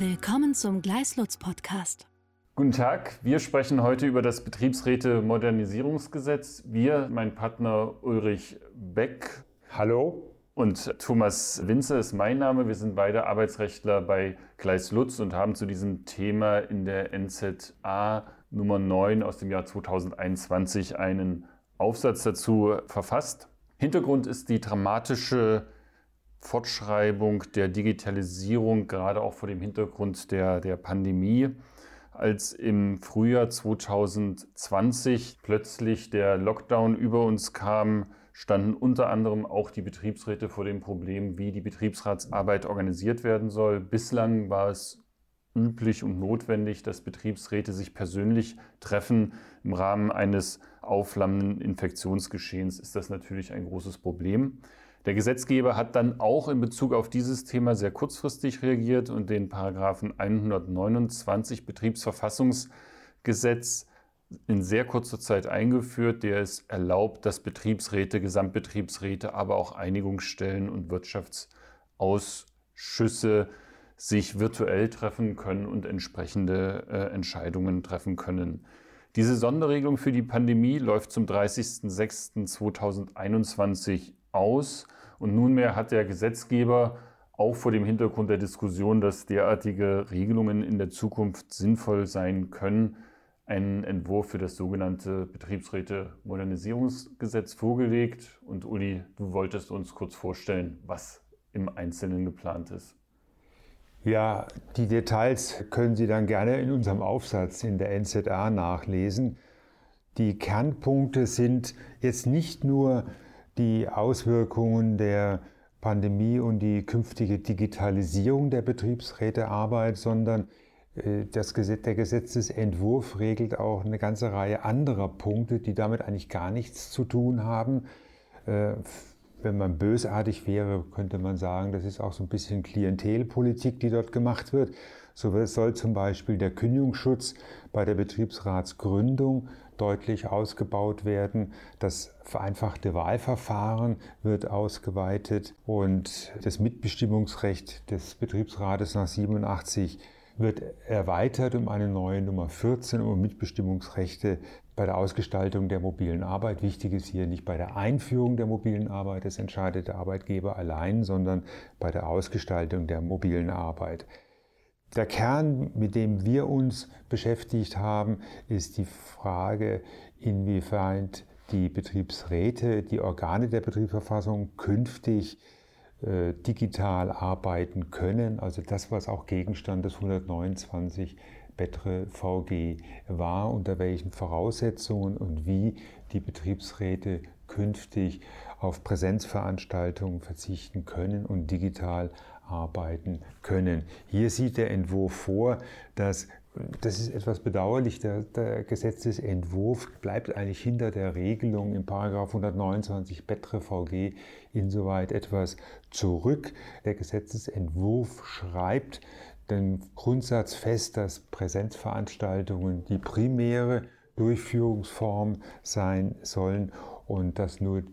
Willkommen zum Gleislutz Podcast. Guten Tag, wir sprechen heute über das Betriebsräte-Modernisierungsgesetz. Wir, mein Partner Ulrich Beck. Hallo. Und Thomas Winzer ist mein Name. Wir sind beide Arbeitsrechtler bei Gleislutz und haben zu diesem Thema in der NZA Nummer 9 aus dem Jahr 2021 einen Aufsatz dazu verfasst. Hintergrund ist die dramatische Fortschreibung der Digitalisierung, gerade auch vor dem Hintergrund der, der Pandemie. Als im Frühjahr 2020 plötzlich der Lockdown über uns kam, standen unter anderem auch die Betriebsräte vor dem Problem, wie die Betriebsratsarbeit organisiert werden soll. Bislang war es üblich und notwendig, dass Betriebsräte sich persönlich treffen. Im Rahmen eines aufflammenden Infektionsgeschehens ist das natürlich ein großes Problem. Der Gesetzgeber hat dann auch in Bezug auf dieses Thema sehr kurzfristig reagiert und den Paragraphen 129 Betriebsverfassungsgesetz in sehr kurzer Zeit eingeführt, der es erlaubt, dass Betriebsräte, Gesamtbetriebsräte, aber auch Einigungsstellen und Wirtschaftsausschüsse sich virtuell treffen können und entsprechende äh, Entscheidungen treffen können. Diese Sonderregelung für die Pandemie läuft zum 30.06.2021 aus. Und nunmehr hat der Gesetzgeber auch vor dem Hintergrund der Diskussion, dass derartige Regelungen in der Zukunft sinnvoll sein können, einen Entwurf für das sogenannte Betriebsräte-Modernisierungsgesetz vorgelegt. Und Uli, du wolltest uns kurz vorstellen, was im Einzelnen geplant ist. Ja, die Details können Sie dann gerne in unserem Aufsatz in der NZA nachlesen. Die Kernpunkte sind jetzt nicht nur die Auswirkungen der Pandemie und die künftige Digitalisierung der Betriebsrätearbeit, sondern äh, das Gesetz, der Gesetzesentwurf regelt auch eine ganze Reihe anderer Punkte, die damit eigentlich gar nichts zu tun haben. Äh, wenn man bösartig wäre, könnte man sagen, das ist auch so ein bisschen Klientelpolitik, die dort gemacht wird. So soll zum Beispiel der Kündigungsschutz bei der Betriebsratsgründung deutlich ausgebaut werden. Das vereinfachte Wahlverfahren wird ausgeweitet und das Mitbestimmungsrecht des Betriebsrates nach 87 wird erweitert um eine neue Nummer 14 um Mitbestimmungsrechte bei der Ausgestaltung der mobilen Arbeit. Wichtig ist hier nicht bei der Einführung der mobilen Arbeit, das entscheidet der Arbeitgeber allein, sondern bei der Ausgestaltung der mobilen Arbeit. Der Kern, mit dem wir uns beschäftigt haben, ist die Frage, inwieweit die Betriebsräte, die Organe der Betriebsverfassung künftig äh, digital arbeiten können. Also das, was auch Gegenstand des 129 Betre VG war, unter welchen Voraussetzungen und wie die Betriebsräte künftig auf Präsenzveranstaltungen verzichten können und digital arbeiten können. Hier sieht der Entwurf vor, dass das ist etwas bedauerlich. Der, der, Gesetzesentwurf bleibt eigentlich hinter der Regelung im Paragraph 129 Betre VG insoweit etwas zurück. Der Gesetzesentwurf schreibt den Grundsatz fest, dass Präsenzveranstaltungen die primäre Durchführungsform sein sollen und dass nur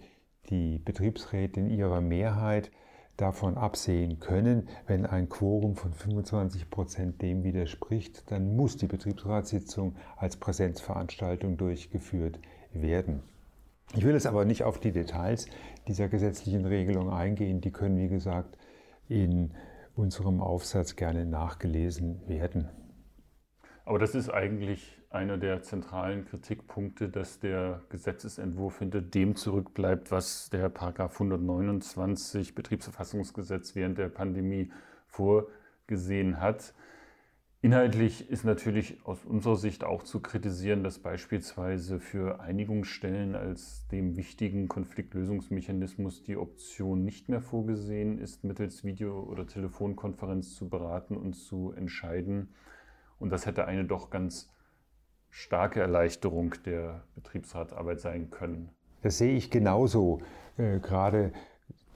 die Betriebsräte in ihrer Mehrheit davon absehen können, wenn ein Quorum von 25 Prozent dem widerspricht, dann muss die Betriebsratssitzung als Präsenzveranstaltung durchgeführt werden. Ich will jetzt aber nicht auf die Details dieser gesetzlichen Regelung eingehen. Die können, wie gesagt, in unserem Aufsatz gerne nachgelesen werden. Aber das ist eigentlich einer der zentralen Kritikpunkte, dass der Gesetzesentwurf hinter dem zurückbleibt, was der Paragraph 129 Betriebsverfassungsgesetz während der Pandemie vorgesehen hat. Inhaltlich ist natürlich aus unserer Sicht auch zu kritisieren, dass beispielsweise für Einigungsstellen als dem wichtigen Konfliktlösungsmechanismus die Option nicht mehr vorgesehen ist, mittels Video- oder Telefonkonferenz zu beraten und zu entscheiden. Und das hätte eine doch ganz starke Erleichterung der Betriebsratsarbeit sein können. Das sehe ich genauso. Äh, gerade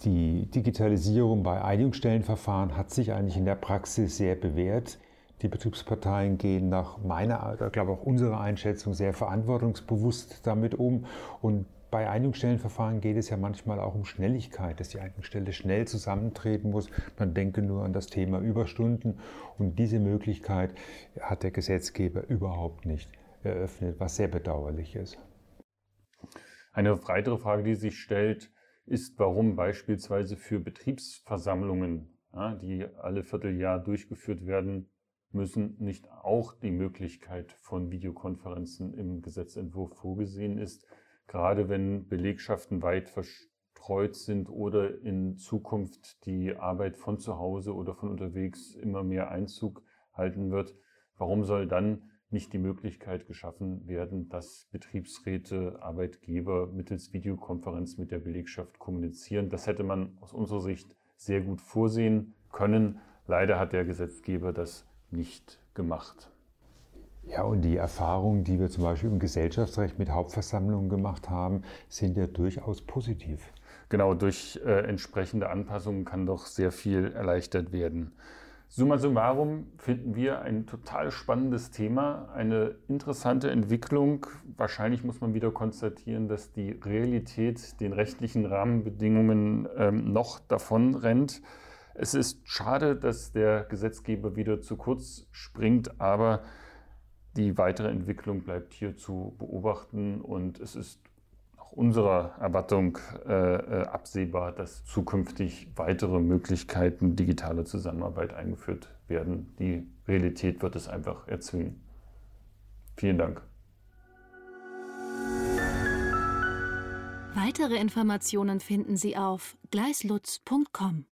die Digitalisierung bei Einigungsstellenverfahren hat sich eigentlich in der Praxis sehr bewährt. Die Betriebsparteien gehen nach meiner, ich glaube auch unserer Einschätzung sehr verantwortungsbewusst damit um und bei Einigungsstellenverfahren geht es ja manchmal auch um Schnelligkeit, dass die Einigungsstelle schnell zusammentreten muss. Man denke nur an das Thema Überstunden. Und diese Möglichkeit hat der Gesetzgeber überhaupt nicht eröffnet, was sehr bedauerlich ist. Eine weitere Frage, die sich stellt, ist, warum beispielsweise für Betriebsversammlungen, die alle Vierteljahr durchgeführt werden müssen, nicht auch die Möglichkeit von Videokonferenzen im Gesetzentwurf vorgesehen ist, gerade wenn Belegschaften weit verstreut sind oder in Zukunft die Arbeit von zu Hause oder von unterwegs immer mehr Einzug halten wird. Warum soll dann nicht die Möglichkeit geschaffen werden, dass Betriebsräte, Arbeitgeber mittels Videokonferenz mit der Belegschaft kommunizieren. Das hätte man aus unserer Sicht sehr gut vorsehen können. Leider hat der Gesetzgeber das nicht gemacht. Ja, und die Erfahrungen, die wir zum Beispiel im Gesellschaftsrecht mit Hauptversammlungen gemacht haben, sind ja durchaus positiv. Genau, durch äh, entsprechende Anpassungen kann doch sehr viel erleichtert werden. Summa summarum finden wir ein total spannendes Thema, eine interessante Entwicklung. Wahrscheinlich muss man wieder konstatieren, dass die Realität den rechtlichen Rahmenbedingungen ähm, noch davon rennt. Es ist schade, dass der Gesetzgeber wieder zu kurz springt, aber die weitere Entwicklung bleibt hier zu beobachten und es ist nach unserer Erwartung äh, äh, absehbar, dass zukünftig weitere Möglichkeiten digitaler Zusammenarbeit eingeführt werden. Die Realität wird es einfach erzwingen. Vielen Dank. Weitere Informationen finden Sie auf gleislutz.com.